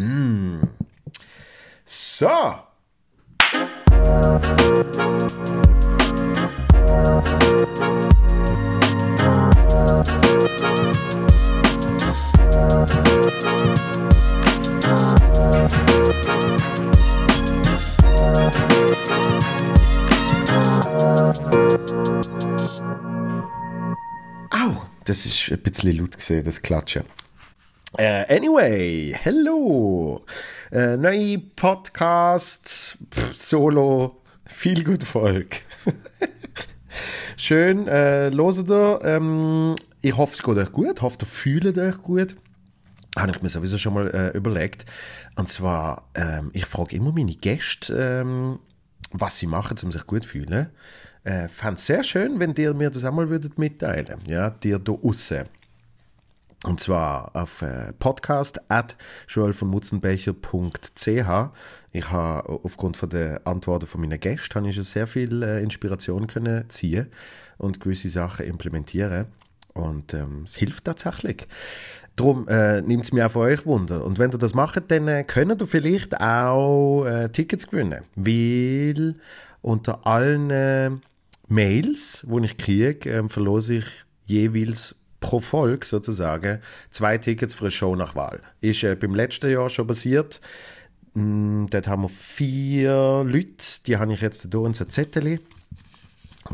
Hm. So. Au, das ist ein bisschen laut gesehen, das Klatschen. Uh, anyway, hello. Uh, neue Podcast, pff, Solo, viel gut Volk. Schön, äh, loset ihr. Ähm, ich hoffe, es geht euch gut. Ich hoffe, ihr fühlt euch gut. Habe ich mir sowieso schon mal äh, überlegt. Und zwar, ähm, ich frage immer meine Gäste, ähm, was sie machen, um sich gut zu fühlen. Äh, fände es sehr schön, wenn ihr mir das einmal würdet mitteilen. Ja, dir da aussen. Und zwar auf äh, podcast at joelvonmutzenbecher.ch. Ich habe aufgrund von der Antworten von meinen Gästen habe ich schon sehr viel äh, Inspiration können ziehen und gewisse Sachen implementieren. Und ähm, es hilft tatsächlich. Darum äh, nimmt es mir auch von euch Wunder. Und wenn ihr das macht, dann äh, könnt ihr vielleicht auch äh, Tickets gewinnen. Weil unter allen äh, Mails, die ich kriege, ähm, verlose ich jeweils pro Folge sozusagen zwei Tickets für eine Show nach Wahl. Ist äh, beim letzten Jahr schon passiert. Mm, dort haben wir vier Leute, die habe ich jetzt hier in so Zettel.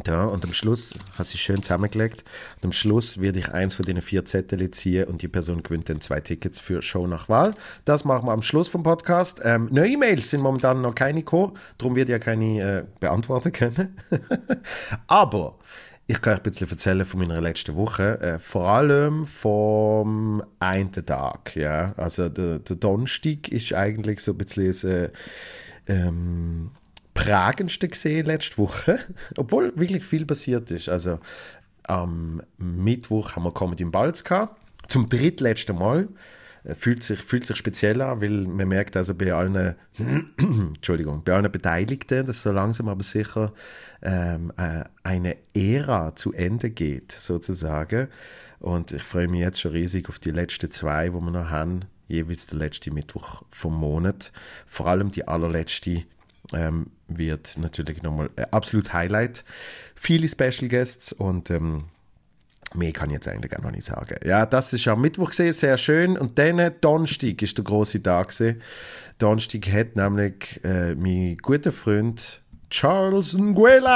Ja, und am Schluss, hast du schön zusammengelegt, und am Schluss werde ich eins von diesen vier Zettel ziehen und die Person gewinnt dann zwei Tickets für Show nach Wahl. Das machen wir am Schluss vom Podcast. Ähm, neue E-Mails sind momentan noch keine gekommen, darum wird ja keine äh, beantworten können. Aber ich kann euch ein bisschen erzählen von meiner letzten Woche. Äh, vor allem vom einen Tag. Ja? Also der, der Donnerstag ist eigentlich so ein bisschen das äh, ähm, prägendste gesehen letzte Woche. Obwohl wirklich viel passiert ist. Also am Mittwoch haben wir Comedy im Balz gehabt. Zum drittletzten Mal fühlt sich, fühlt sich speziell an, weil man merkt also bei allen, Entschuldigung, bei allen Beteiligten, dass so langsam aber sicher ähm, äh, eine Ära zu Ende geht, sozusagen. Und ich freue mich jetzt schon riesig auf die letzten zwei, wo wir noch haben, jeweils der letzte Mittwoch vom Monat. Vor allem die allerletzte ähm, wird natürlich nochmal ein absolutes Highlight. Viele Special Guests und ähm, Mehr kann ich jetzt eigentlich auch noch nicht sagen. Ja, das ist am Mittwoch gesehen, sehr schön. Und dann Donnerstag ist der große Tag gewesen. Donnerstag hat nämlich äh, mein guter Freund Charles Nguela,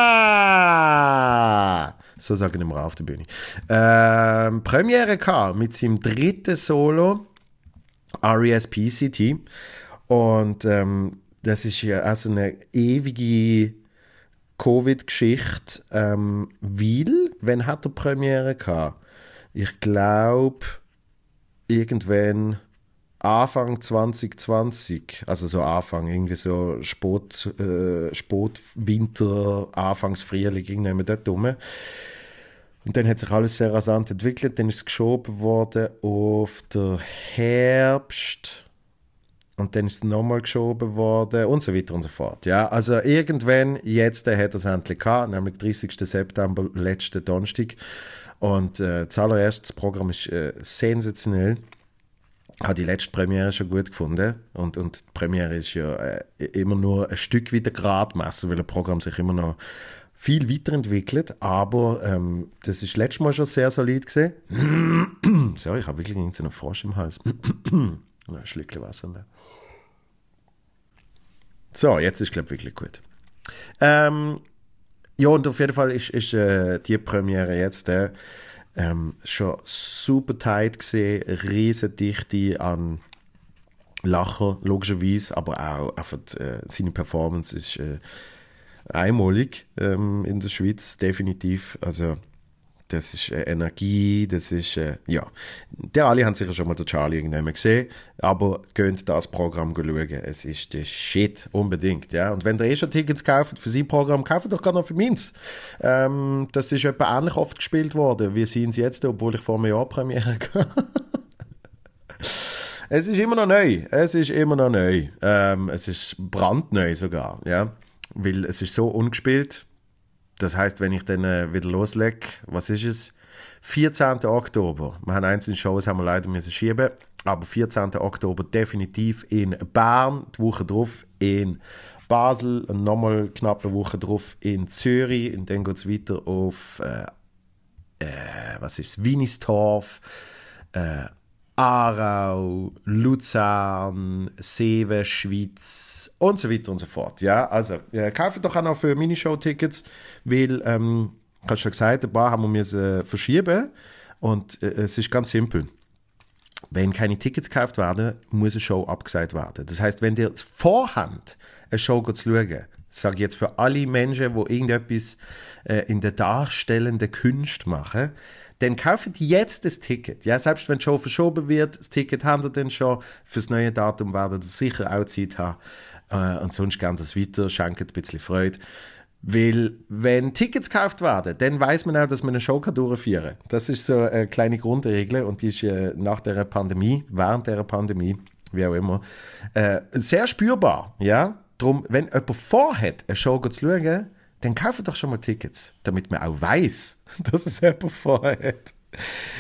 so sagen wir auf der Bühne, ähm, Premiere gehabt mit seinem dritten Solo, R.E.S.P.C.T. Und ähm, das ist ja also eine ewige Covid-Geschichte, ähm, weil, wenn hat er Premiere gehabt? Ich glaube, irgendwann Anfang 2020, also so Anfang, irgendwie so Sport, äh, Sportwinter, Anfangs Frühling, irgendwann dort rum. Und dann hat sich alles sehr rasant entwickelt, dann ist es geschoben worden auf den Herbst und dann ist es nochmal geschoben worden und so weiter und so fort. Ja, also irgendwann, jetzt äh, hat er es endlich gehabt, nämlich 30. September, letzten Donnerstag. Und äh, zuallererst, das Programm ist äh, sensationell. Habe die letzte Premiere schon gut gefunden. Und, und die Premiere ist ja äh, immer nur ein Stück wie der Gradmesser, weil das Programm sich immer noch viel weiterentwickelt. Aber ähm, das ist letztes Mal schon sehr solid gesehen. Sorry, ich habe wirklich einen Frosch im Hals. ein Schlückchen Wasser. Ne? So, jetzt ist, glaube ich, wirklich gut. Ähm, ja, und auf jeden Fall ist, ist äh, die Premiere jetzt äh, ähm, schon super tight gesehen, riesen Dichte an Lacher, logischerweise, aber auch einfach äh, seine Performance ist äh, einmalig ähm, in der Schweiz, definitiv. Also das ist äh, Energie, das ist, äh, ja. Die alle haben sicher schon mal den Charlie irgendwann gesehen, aber könnt das Programm schauen. Es ist der Shit, unbedingt, ja. Und wenn ihr eh schon Tickets kauft für sein Programm, kauft doch gerade noch für meins. Ähm, das ist etwa ähnlich oft gespielt worden, wie sind sie jetzt, obwohl ich vor einem Jahr Premiere es ist immer noch neu, es ist immer noch neu. Ähm, es ist brandneu sogar, ja. Weil es ist so ungespielt, das heißt, wenn ich dann äh, wieder loslege, was ist es? 14. Oktober. Wir haben einzelne Shows haben wir leider müssen schieben. aber 14. Oktober definitiv in Bern, die Woche drauf in Basel und nochmal knapp eine Woche drauf in Zürich und dann geht es weiter auf äh, äh, was ist Winistorf, äh, Aarau, Luzern, Seewe, Schweiz und so weiter und so fort. Ja, also äh, kauft doch auch noch für Minishow-Tickets, weil, ähm, hast schon gesagt, ein paar haben wir müssen verschieben und äh, es ist ganz simpel. Wenn keine Tickets gekauft werden, muss eine Show abgesagt werden. Das heißt, wenn ihr vorhand eine Show zu schauen, ich jetzt für alle Menschen, die irgendetwas äh, in der darstellenden Kunst machen, dann kauft jetzt das Ticket. Ja, selbst wenn die Show verschoben wird, das Ticket habt ihr dann schon. Fürs neue Datum werdet ihr sicher auch Zeit haben. Äh, und sonst gerne das weiter, schenkt ein bisschen Freude. Weil, wenn Tickets gekauft werden, dann weiß man auch, dass man eine Show kann durchführen kann. Das ist so eine kleine Grundregel und die ist äh, nach der Pandemie, während der Pandemie, wie auch immer, äh, sehr spürbar. Ja? Darum, wenn jemand vorhat, eine Show zu schauen, dann kaufe doch schon mal Tickets, damit man auch weiß, dass es jemand vorhat.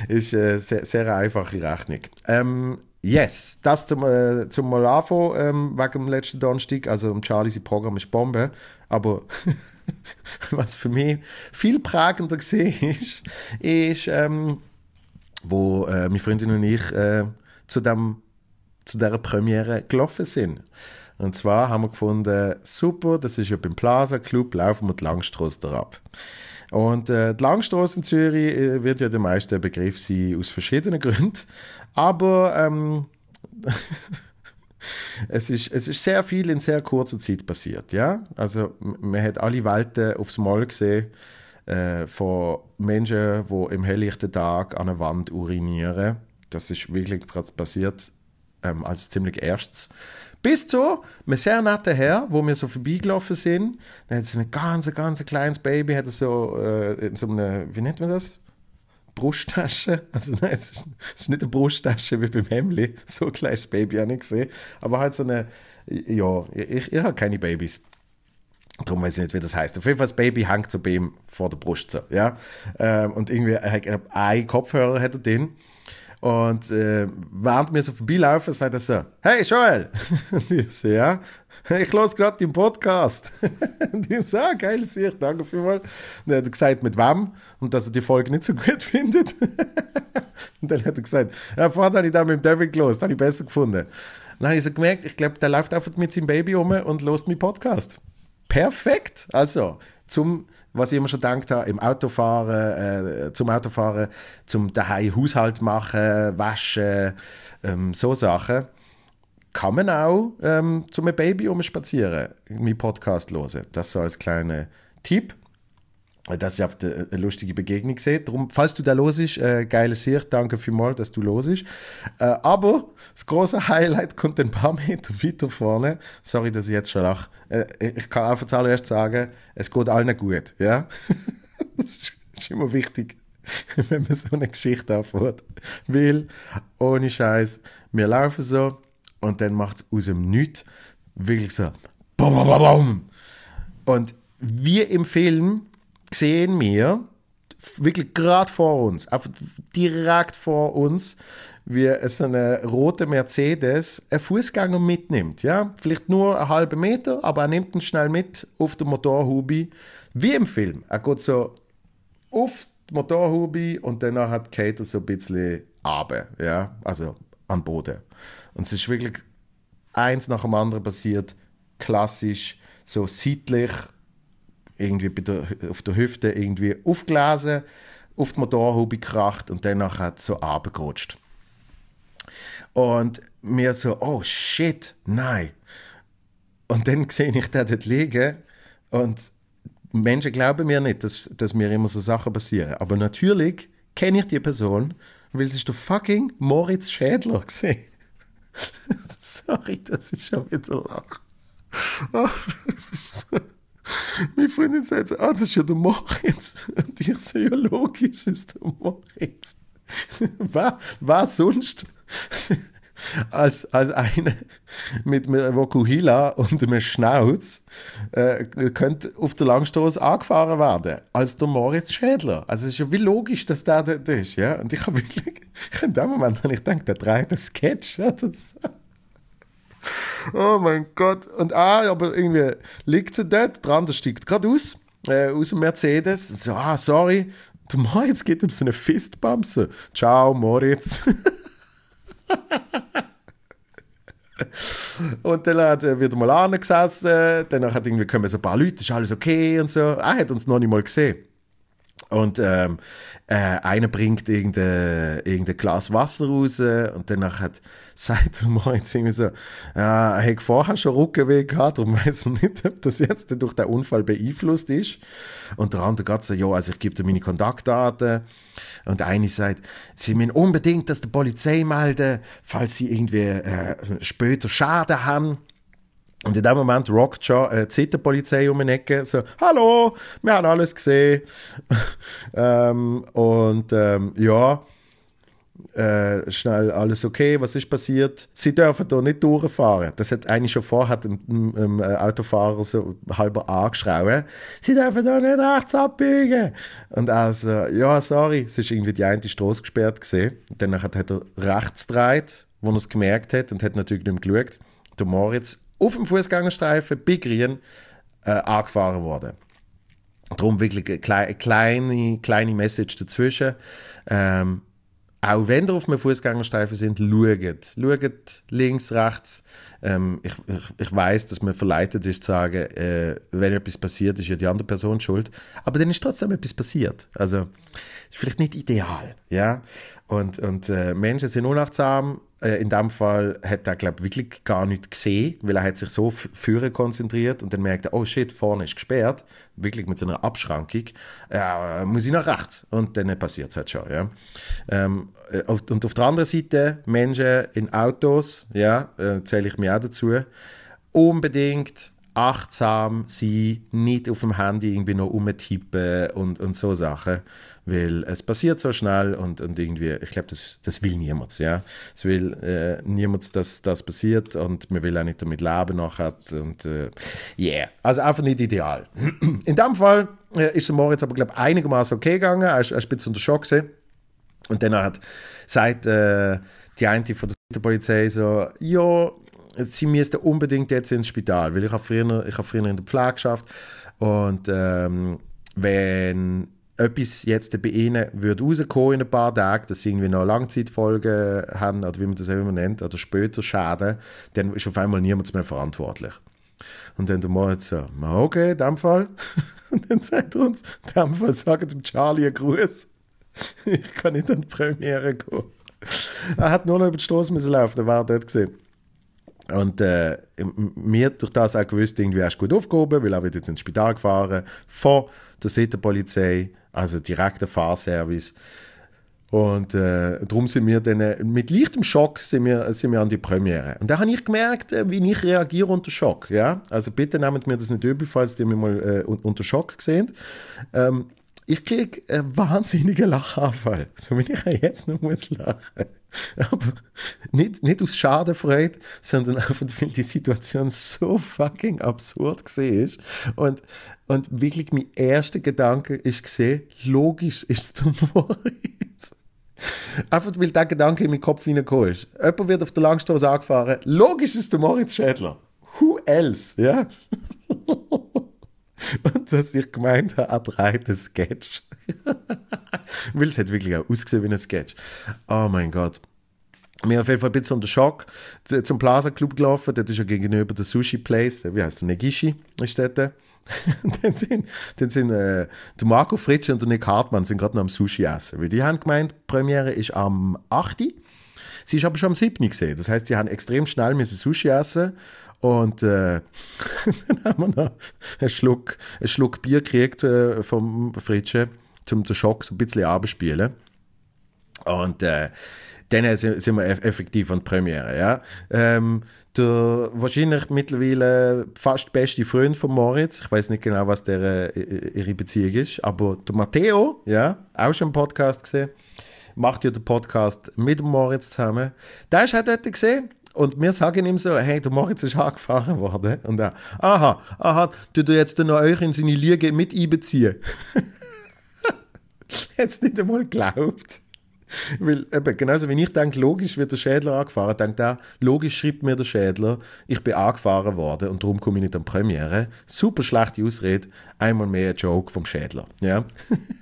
Ist eine sehr, sehr einfache Rechnung. Ähm, yes, das zum, äh, zum mal anfangen, ähm, wegen dem letzten Donnerstag. Also, Charlie, sein Programm ist Bombe. Aber was für mich viel prägender gesehen ist, ist, ähm, wo äh, meine Freundin und ich äh, zu, dem, zu dieser Premiere gelaufen sind. Und zwar haben wir gefunden, super, das ist ja beim Plaza Club, laufen wir die Langstrasse ab. Und äh, die Langstrasse in Zürich äh, wird ja der meiste Begriff sein, aus verschiedenen Gründen. Aber ähm, es, ist, es ist sehr viel in sehr kurzer Zeit passiert. Ja? Also man hat alle Welten aufs Mal gesehen äh, von Menschen, die im helllichten Tag an einer Wand urinieren. Das ist wirklich passiert ähm, als ziemlich erstes. Bis zu einem sehr netten Herr, wo wir so vorbeigelaufen sind. Der hat so ein ganz, ganz kleines Baby, hat so äh, so einem, wie nennt man das? Brusttasche. Also nein, es ist, es ist nicht eine Brusttasche wie beim Hemli. So ein kleines Baby habe ich gesehen. Aber halt so eine, ja, ich, ich habe keine Babys. Darum weiß ich nicht, wie das heißt. Auf jeden Fall, das Baby hängt so bei ihm vor der Brust. So, ja? Ähm, und irgendwie, ein Kopfhörer hat er den. Und äh, während wir so vorbeilaufen, sagt er so, hey Joel! und ich so, ja, ich los gerade den Podcast. und ich so, ah, geil, sicher, danke vielmals. Und er hat gesagt, mit wem? Und dass er die Folge nicht so gut findet. und dann hat er gesagt, ja, vorher habe ich da mit dem David gelost, habe ich besser gefunden. Und dann habe ich so gemerkt, ich glaube, der läuft einfach mit seinem Baby um und lost meinen Podcast. Perfekt! Also, zum was ich immer schon gedacht habe, im Autofahren, äh, zum Autofahren, zum daheim Haushalt machen, waschen, ähm, so Sachen, kann man auch ähm, zum Baby umspazieren, meinen Podcast hören. Das so als kleiner Tipp dass ich auf eine lustige Begegnung sehe. Darum, falls du da los ist, äh, geiles Sicht, danke vielmals, dass du los ist. Äh, aber das große Highlight kommt ein paar Meter weiter vorne. Sorry, dass ich jetzt schon lache. Äh, ich kann einfach zuallererst sagen, es geht allen gut. Ja? das ist immer wichtig, wenn man so eine Geschichte erfährt. Weil, ohne Scheiß, wir laufen so und dann macht es aus dem Nichts wirklich so bum, bum, bum. Und wie im Film sehen wir wirklich gerade vor uns, direkt vor uns, wie so eine rote Mercedes einen Fußgänger mitnimmt. Ja? Vielleicht nur einen halben Meter, aber er nimmt ihn schnell mit auf der Motorhubi, wie im Film. Er geht so auf die Motorhubi und danach hat Kate so ein bisschen runter, ja? also am Boden. Und es ist wirklich eins nach dem anderen passiert, klassisch, so seitlich irgendwie der, auf der Hüfte irgendwie aufgelesen, auf die Motorhaube gekracht und danach hat es so runtergerutscht. Und mir so, oh shit, nein. Und dann sehe ich den dort liegen und Menschen glauben mir nicht, dass, dass mir immer so Sachen passieren. Aber natürlich kenne ich die Person, weil es ist der fucking Moritz Schädler gesehen. Sorry, das ist schon wieder lach. Oh, das ist so meine Freundin sagt so, ah, das ist ja der Moritz. Und ich so, ja, logisch ist der Moritz. wer, wer sonst? als, als eine mit einem Vokuhila und einem Schnauz äh, könnte auf der Langstrasse angefahren werden, als der Moritz Schädler. Also es ist ja wie logisch, dass der dort ist, ja. Und ich habe wirklich, in dem Moment habe ich gedacht, der dreht einen Sketch oder so. Oh mein Gott. Und ah, aber irgendwie liegt sie dort, der andere steigt gerade aus, äh, aus dem Mercedes. Und so, ah, sorry. Der Moritz geht um so eine Fistbumse. Ciao, Moritz. und dann hat er wieder mal angesessen, dann hat irgendwie kommen so ein paar Leute, ist alles okay und so. Er hat uns noch nicht mal gesehen. Und ähm, äh, einer bringt irgendein, irgendein Glas Wasser raus und danach hat, sagt er mal jetzt irgendwie so, ja, er hat vorher schon Rückenweh gehabt, darum weiß er nicht, ob das jetzt durch den Unfall beeinflusst ist. Und der andere geht so, ja, also ich gebe dir meine Kontaktdaten. Und der eine sagt, sie müssen unbedingt das der Polizei melden, falls sie irgendwie äh, später Schaden haben. Und in dem Moment rockt schon äh, die Zitterpolizei um die Ecke, so, hallo, wir haben alles gesehen. ähm, und ähm, ja, äh, schnell alles okay, was ist passiert? Sie dürfen da nicht durchfahren. Das hat eigentlich schon vorher dem, dem äh, Autofahrer so halber angeschrien. Sie dürfen da nicht rechts abbiegen. Und also, ja, sorry, es ist irgendwie die eine Straße gesperrt gesehen. Danach hat er rechts gedreht, wo er es gemerkt hat und hat natürlich nicht mehr geschaut. Der Moritz auf dem Fußgängerstreifen bei Grün äh, angefahren worden. Darum wirklich eine kleine, kleine, Message dazwischen. Ähm, auch wenn ihr auf einem Fußgängerstreifen sind, schaut. Schaut links, rechts. Ähm, ich, ich, ich weiß, dass man verleitet ist zu sagen, äh, wenn etwas passiert, ist ja die andere Person schuld. Aber dann ist trotzdem etwas passiert. Also, ist vielleicht nicht ideal, ja. Und, und äh, Menschen sind unachtsam, äh, in dem Fall hat er, glaube wirklich gar nicht gesehen, weil er hat sich so führen konzentriert und dann merkt er, oh shit, vorne ist gesperrt, wirklich mit so einer Abschrankung, äh, muss ich nach rechts. Und dann passiert es halt schon, ja. Ähm, äh, auf, und auf der anderen Seite, Menschen in Autos, ja, äh, zähle ich mir auch dazu, unbedingt achtsam sein, nicht auf dem Handy irgendwie noch umtippen und, und so Sachen weil es passiert so schnell und, und irgendwie, ich glaube, das, das will niemand, ja. Es will äh, niemand, dass das passiert und man will auch nicht damit leben nachher und äh, yeah, also einfach nicht ideal. In dem Fall äh, ist der Moritz aber, glaube ich, einigermaßen okay gegangen, er ist, er ist ein bisschen unter Schock gewesen. und dann hat seit äh, die eine von der Polizei so, ja, sie müssten unbedingt jetzt ins Spital, weil ich habe früher, habe früher in der Pflege geschafft und ähm, wenn etwas jetzt bei ihnen würde rauskommen in ein paar Tagen, dass sie irgendwie noch Langzeitfolgen haben oder wie man das immer nennt, oder später Schäden, dann ist auf einmal niemand mehr verantwortlich. Und dann der Moritz so, okay, in dem Fall. Und dann sagt er uns, in dem Fall sagt dem Charlie einen Gruß. Ich kann nicht an die Premiere gehen. Er hat nur noch über die Straße müssen laufen, der war dort gesehen. Und äh, mir durch das auch gewusst, irgendwie erst gut aufgehoben, weil er wird jetzt ins Spital gefahren, vor der Sitterpolizei, also direkter Fahrservice. Und äh, darum sind wir dann, äh, mit leichtem Schock sind wir, sind wir an die Premiere. Und da habe ich gemerkt, äh, wie ich reagiere unter Schock. Ja? Also bitte nehmt mir das nicht übel, falls ihr mich mal äh, unter Schock gesehen. Ähm, ich kriege einen wahnsinnigen Lachanfall. So wie ich jetzt noch muss lachen. Aber nicht, nicht aus Schadenfreude, sondern einfach, weil die Situation so fucking absurd ist. Und, und wirklich mein erster Gedanke ist gesehen, logisch ist der Moritz. Einfach weil der Gedanke in meinen Kopf hineingekommen ist. Jemand wird auf der Langstraße angefahren, logisch ist der Moritz Schädler. Who else? Ja? Und dass ich gemeint habe, er dreht einen Sketch. Weil es hat wirklich auch ausgesehen wie ein Sketch. Oh mein Gott. Wir auf jeden Fall ein bisschen unter Schock zum Plaza Club gelaufen. Dort ist ja gegenüber der Sushi Place. Wie heißt der? Negishi ist dort. dann sind, dann sind äh, der Marco Fritsch und der Nick Hartmann sind gerade noch am Sushi essen. Weil die haben gemeint, die Premiere ist am 8. Sie ist aber schon am 7. gesehen. Das heißt, sie haben extrem schnell müssen Sushi essen und äh, dann haben wir noch einen Schluck, einen Schluck Bier gekriegt äh, vom Fritsche, um den Schock so ein bisschen abzuspielen. Und äh, dann sind wir effektiv an der Premiere. Ja? Ähm, der wahrscheinlich mittlerweile fast beste Freund von Moritz, ich weiß nicht genau, was der, äh, ihre Beziehung ist, aber der Matteo, ja, auch schon im Podcast gesehen, macht ja den Podcast mit dem Moritz zusammen. Der ist auch dort gesehen. Und wir sagen ihm so, hey, der Moritz ist angefahren worden. Und er, aha, aha, du du jetzt noch euch in seine Liege mit einbeziehen. Hätte nicht einmal geglaubt. Weil, eben, genauso wie ich denke, logisch wird der Schädler angefahren, denkt er, logisch schreibt mir der Schädler, ich bin angefahren worden und darum komme ich nicht an die Premiere. Super schlechte Ausrede, einmal mehr ein Joke vom Schädler. Ja.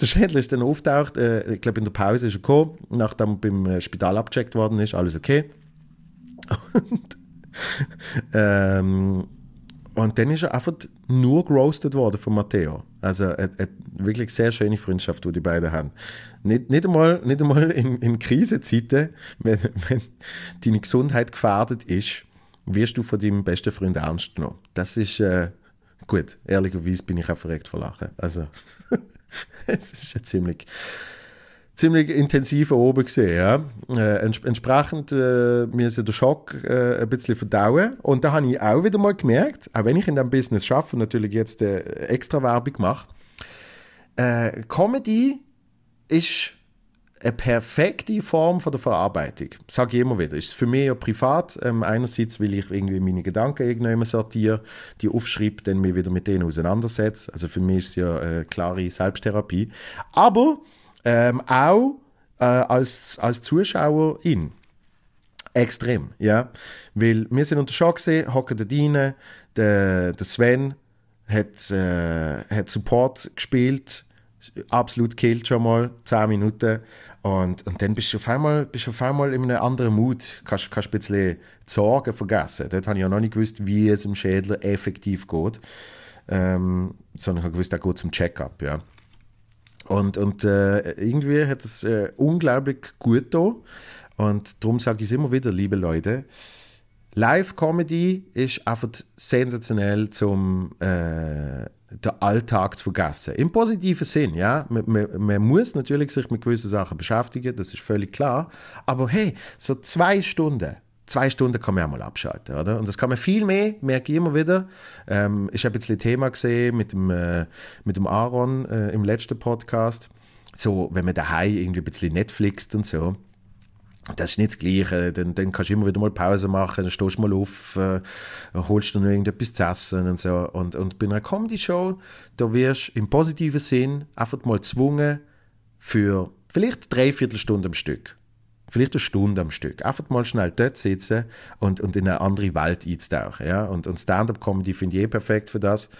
der Schädler ist dann auftaucht, äh, ich glaube in der Pause ist er gekommen, nachdem er beim äh, Spital abgecheckt worden ist, alles okay. Und, ähm, und dann ist er einfach nur geroastet worden von Matteo. Also eine, wirklich sehr schöne Freundschaft, die die beiden haben. Nicht, nicht einmal, nicht einmal in, in Krisenzeiten, wenn, wenn deine Gesundheit gefährdet ist, wirst du von deinem besten Freund ernst genommen. Das ist äh, gut. Ehrlicherweise bin ich auch verreckt vor Lachen. Also es ist ja ziemlich ziemlich intensiv oben gesehen. Ja. Äh, ents entsprechend äh, müssen den Schock äh, ein bisschen verdauen. Und da habe ich auch wieder mal gemerkt, auch wenn ich in diesem Business schaffe und natürlich jetzt äh, extra Werbung mache, äh, Comedy ist eine perfekte Form von der Verarbeitung. Sage ich immer wieder. Ist für mich ja privat. Ähm, einerseits, weil ich irgendwie meine Gedanken irgendwann sortiere, die aufschreibe, dann mich wieder mit denen auseinandersetze. Also für mich ist es ja eine klare Selbsttherapie. Aber ähm, auch äh, als, als Zuschauerin. Extrem, ja. Weil wir sind unter Schock gesehen, hocken da rein, der, der Sven hat, äh, hat Support gespielt, absolut killt schon mal, 10 Minuten. Und, und dann bist du, auf einmal, bist du auf einmal in einem anderen Mut, kannst, kannst ein bisschen Sorgen vergessen. Dort habe ich ja noch nicht gewusst, wie es im Schädler effektiv geht, ähm, sondern ich habe gewusst, er geht zum Check-up, ja. Und, und äh, irgendwie hat es äh, unglaublich gut da. Und darum sage ich es immer wieder, liebe Leute, Live-Comedy ist einfach sensationell zum äh, den Alltag zu vergessen. Im positiven Sinn, ja. Man, man, man, muss natürlich sich mit gewissen Sachen beschäftigen, das ist völlig klar. Aber hey, so zwei Stunden zwei Stunden kann man auch mal abschalten, oder? Und das kann man viel mehr, merke ich immer wieder. Ähm, ich habe jetzt ein Thema gesehen mit dem, äh, mit dem Aaron äh, im letzten Podcast. So, wenn man daheim irgendwie ein bisschen Netflixt und so, das ist nicht das Gleiche. Dann, dann kannst du immer wieder mal Pause machen, dann stehst du mal auf, äh, holst dir noch irgendetwas zu essen und so. Und, und bei einer Comedy-Show, da wirst du im positiven Sinn einfach mal gezwungen, für vielleicht dreiviertel Stunde am Stück vielleicht eine Stunde am Stück. Einfach mal schnell dort sitzen und, und in eine andere Welt einzutauchen. Ja? Und, und Stand-up-Comedy finde ich eh perfekt für das,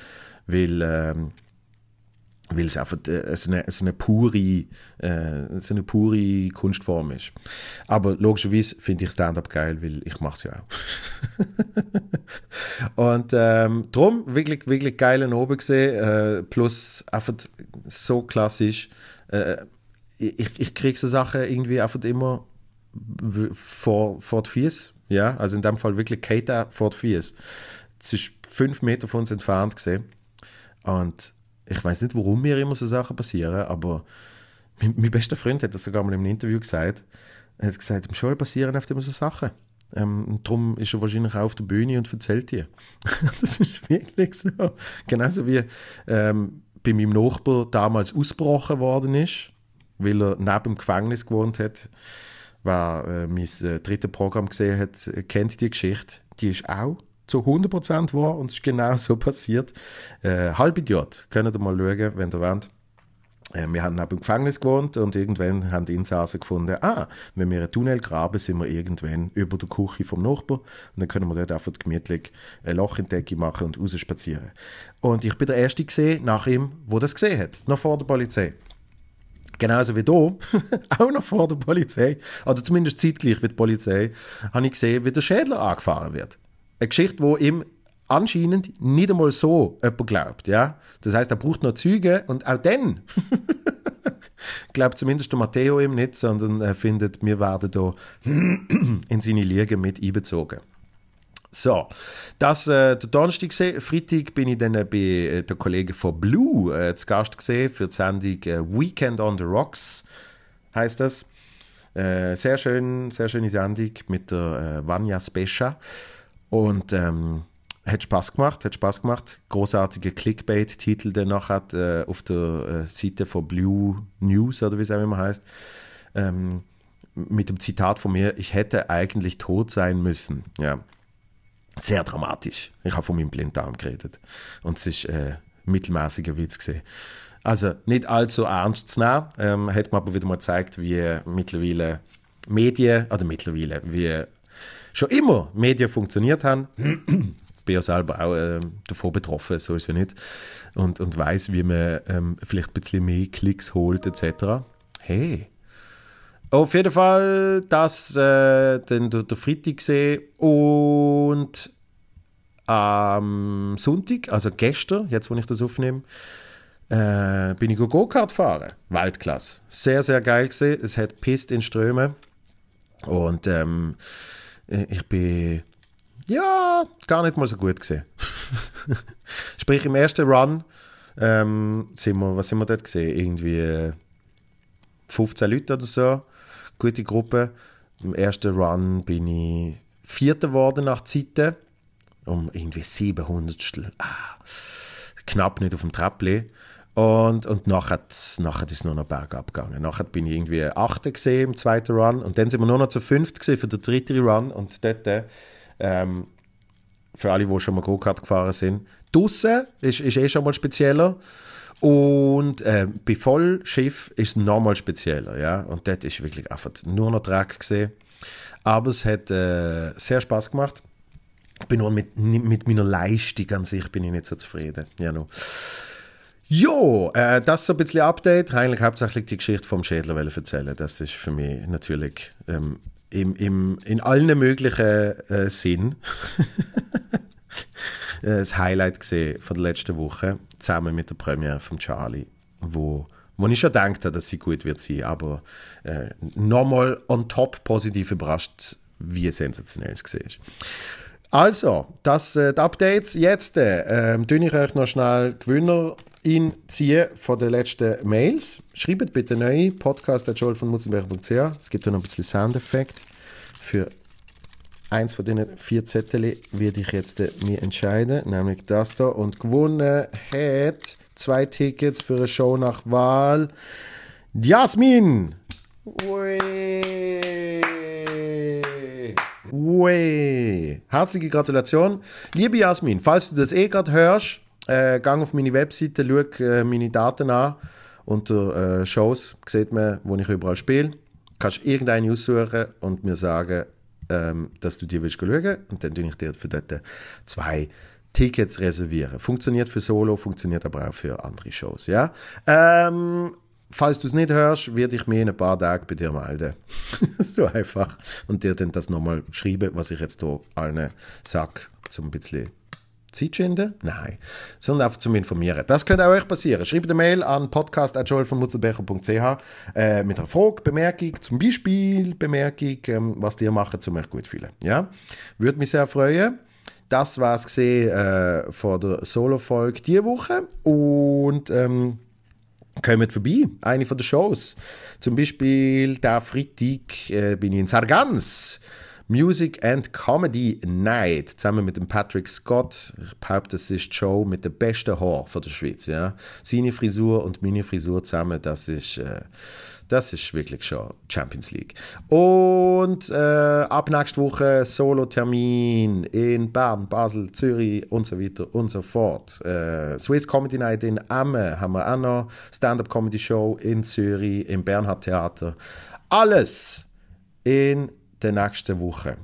weil, ähm, weil es einfach äh, so, eine, so, eine pure, äh, so eine pure Kunstform ist. Aber logischerweise finde ich Stand-up geil, weil ich mache es ja auch. und ähm, darum wirklich, wirklich geil oben gesehen, äh, plus einfach so klassisch. Äh, ich, ich kriege so Sachen irgendwie einfach immer vor, vor die Fies. Ja, also in dem Fall wirklich Kate vor die Fies. Es ist fünf Meter von uns entfernt gesehen. Und ich weiß nicht, warum mir immer so Sachen passieren, aber mein, mein bester Freund hat das sogar mal im Interview gesagt. Er hat gesagt, im Schule passieren oft immer so Sachen. Ähm, und darum ist er wahrscheinlich auch auf der Bühne und erzählt dir. das ist wirklich so. Genauso wie ähm, bei meinem Nachbar damals ausgebrochen worden ist, weil er neben dem Gefängnis gewohnt hat wer äh, mein äh, drittes Programm gesehen hat, kennt die Geschichte. Die ist auch zu 100% wahr und es ist genau so passiert. Äh, Halbidiot, könnt ihr mal schauen, wenn ihr wollt. Äh, wir haben neben dem Gefängnis gewohnt und irgendwann haben die Insassen gefunden, ah, wenn wir einen Tunnel graben, sind wir irgendwann über der Küche vom Nachbar und dann können wir dort einfach gemütlich ein Loch in die Decke machen und raus spazieren. Und ich bin der Erste gesehen nach ihm, wo das gesehen hat, noch vor der Polizei genauso wie du, auch noch vor der Polizei, oder zumindest zeitgleich wie die Polizei, habe ich gesehen, wie der Schädler angefahren wird. Eine Geschichte, wo ihm anscheinend nicht einmal so jemand glaubt. Ja? Das heißt, er braucht noch Züge und auch dann glaubt zumindest der Matteo ihm nicht, sondern er findet, wir werden da in seine Liege mit einbezogen. So, das äh, der Donnerstag gesehen. Freitag bin ich dann äh, bei äh, der Kollegen von Blue äh, zu Gast gesehen für die Sendung äh, Weekend on the Rocks, heißt das. Äh, sehr schön, sehr schöne Sendung mit der äh, Vanya Spescha. Und ähm, hat Spaß gemacht, hat Spaß gemacht. Großartige Clickbait-Titel, der noch hat äh, auf der äh, Seite von Blue News oder wie es auch immer heißt. Ähm, mit dem Zitat von mir: Ich hätte eigentlich tot sein müssen. Ja, sehr dramatisch. Ich habe von meinem Blinddarm geredet und es ist äh, mittelmäßiger Witz gesehen. Also nicht allzu ernst zu nehmen. Ähm, hat mir aber wieder mal gezeigt, wie mittlerweile Medien, oder mittlerweile, wie schon immer Medien funktioniert haben. bin ja selber auch äh, davon betroffen, so ist ja nicht. Und, und weiß, wie man ähm, vielleicht ein bisschen mehr Klicks holt, etc. Hey. Auf jeden Fall das äh, den, der Freitag gesehen und am Sonntag, also gestern, jetzt wo ich das aufnehme, äh, bin ich Go-Kart fahren. Weltklasse. Sehr, sehr geil gesehen. Es hat Pist in Strömen. Und ähm, ich bin ja, gar nicht mal so gut gesehen. Sprich, im ersten Run ähm, sind wir, was sind wir dort gesehen? Irgendwie 15 Leute oder so. Gute Gruppe. Im ersten Run bin ich Vierter geworden nach Zeiten. Um irgendwie 700. Ah, knapp nicht auf dem Treppli. Und, und nachher, nachher ist es nur noch bergab gegangen. Nachher bin ich irgendwie Achter gesehen im zweiten Run. Und dann sind wir nur noch zu fünft gesehen für den dritten Run. Und dort ähm, für alle, die schon mal Go-Kart gefahren sind. Draussen ist, ist eh schon mal spezieller. Und äh, bei Vollschiff ist es nochmal spezieller. Ja? Und dort ist wirklich einfach nur noch Dreck gesehen. Aber es hat äh, sehr Spaß gemacht. Ich bin nur mit, mit meiner Leistung an sich bin ich nicht so zufrieden. Ja, no. Jo, äh, das ist so ein bisschen Update. Eigentlich hauptsächlich die Geschichte vom Schädler erzählen. Das ist für mich natürlich ähm, im, im, in allen möglichen äh, Sinn äh, das Highlight gesehen von der letzten Woche, zusammen mit der Premiere von Charlie, wo, wo ich schon gedacht habe, dass sie gut wird sein, aber äh, nochmal on top positiv überrascht, wie sensationell es war. Also, das äh, die Updates. Jetzt äh, ähm, ich euch noch schnell Gewinner in ziehen von den letzten Mails. Schreibt bitte neu podcast.joel von. Es gibt ja noch ein bisschen Soundeffekt. Für eins von diesen vier Zettel werde ich jetzt äh, mir entscheiden, nämlich das da. Und gewonnen hat zwei Tickets für eine Show nach Wahl. Jasmin! Ui. Ui. Herzliche Gratulation. Liebe Jasmin, falls du das eh gerade hörst, äh, gang auf meine Webseite, schau äh, meine Daten an. Unter äh, Shows sieht man, wo ich überall spiele. Kannst irgendeine aussuchen und mir sagen, ähm, dass du dir willst schauen und dann tue ich dir für dort zwei Tickets reservieren. Funktioniert für Solo, funktioniert aber auch für andere Shows. Ja? Ähm, falls du es nicht hörst, werde ich mich in ein paar Tagen bei dir melden. so einfach. Und dir dann das nochmal schreiben, was ich jetzt hier allen sage, zum ein bisschen Zeit schinden? Nein. Sondern einfach zum Informieren. Das könnte auch euch passieren. Schreibt eine Mail an podcast.joelvonmutzelbecher.ch äh, mit einer Frage, Bemerkung, zum Beispiel Bemerkung, ähm, was ihr macht, um euch gut zu fühlen. Ja? Würde mich sehr freuen. Das war es äh, von der Solo-Folge diese Woche. Und ähm, kommt vorbei, eine von den Shows. Zum Beispiel der Freitag äh, bin ich in Sargans Music and Comedy Night zusammen mit dem Patrick Scott. Ich behaupte, das ist die Show mit dem besten Haar von der Schweiz. Ja. Seine Frisur und meine Frisur zusammen, das ist, äh, das ist wirklich schon Champions League. Und äh, ab nächste Woche Solo-Termin in Bern, Basel, Zürich und so weiter und so fort. Äh, Swiss Comedy Night in Amme haben wir auch noch. Stand-Up-Comedy-Show in Zürich, im Bernhard Theater. Alles in der nächsten Woche.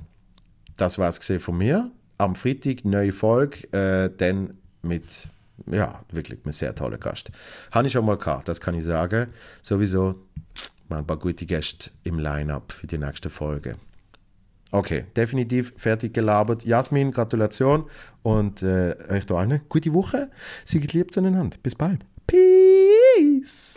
Das war es von mir. Am Freitag neue Folge, äh, dann mit ja, wirklich einem sehr tollen Gast. Habe ich schon mal gehabt, das kann ich sagen. Sowieso mal ein paar gute Gäste im Line-Up für die nächste Folge. Okay, definitiv fertig gelabert. Jasmin, Gratulation und äh, euch da allen gute Woche. Seid lieb zueinander. Bis bald. Peace.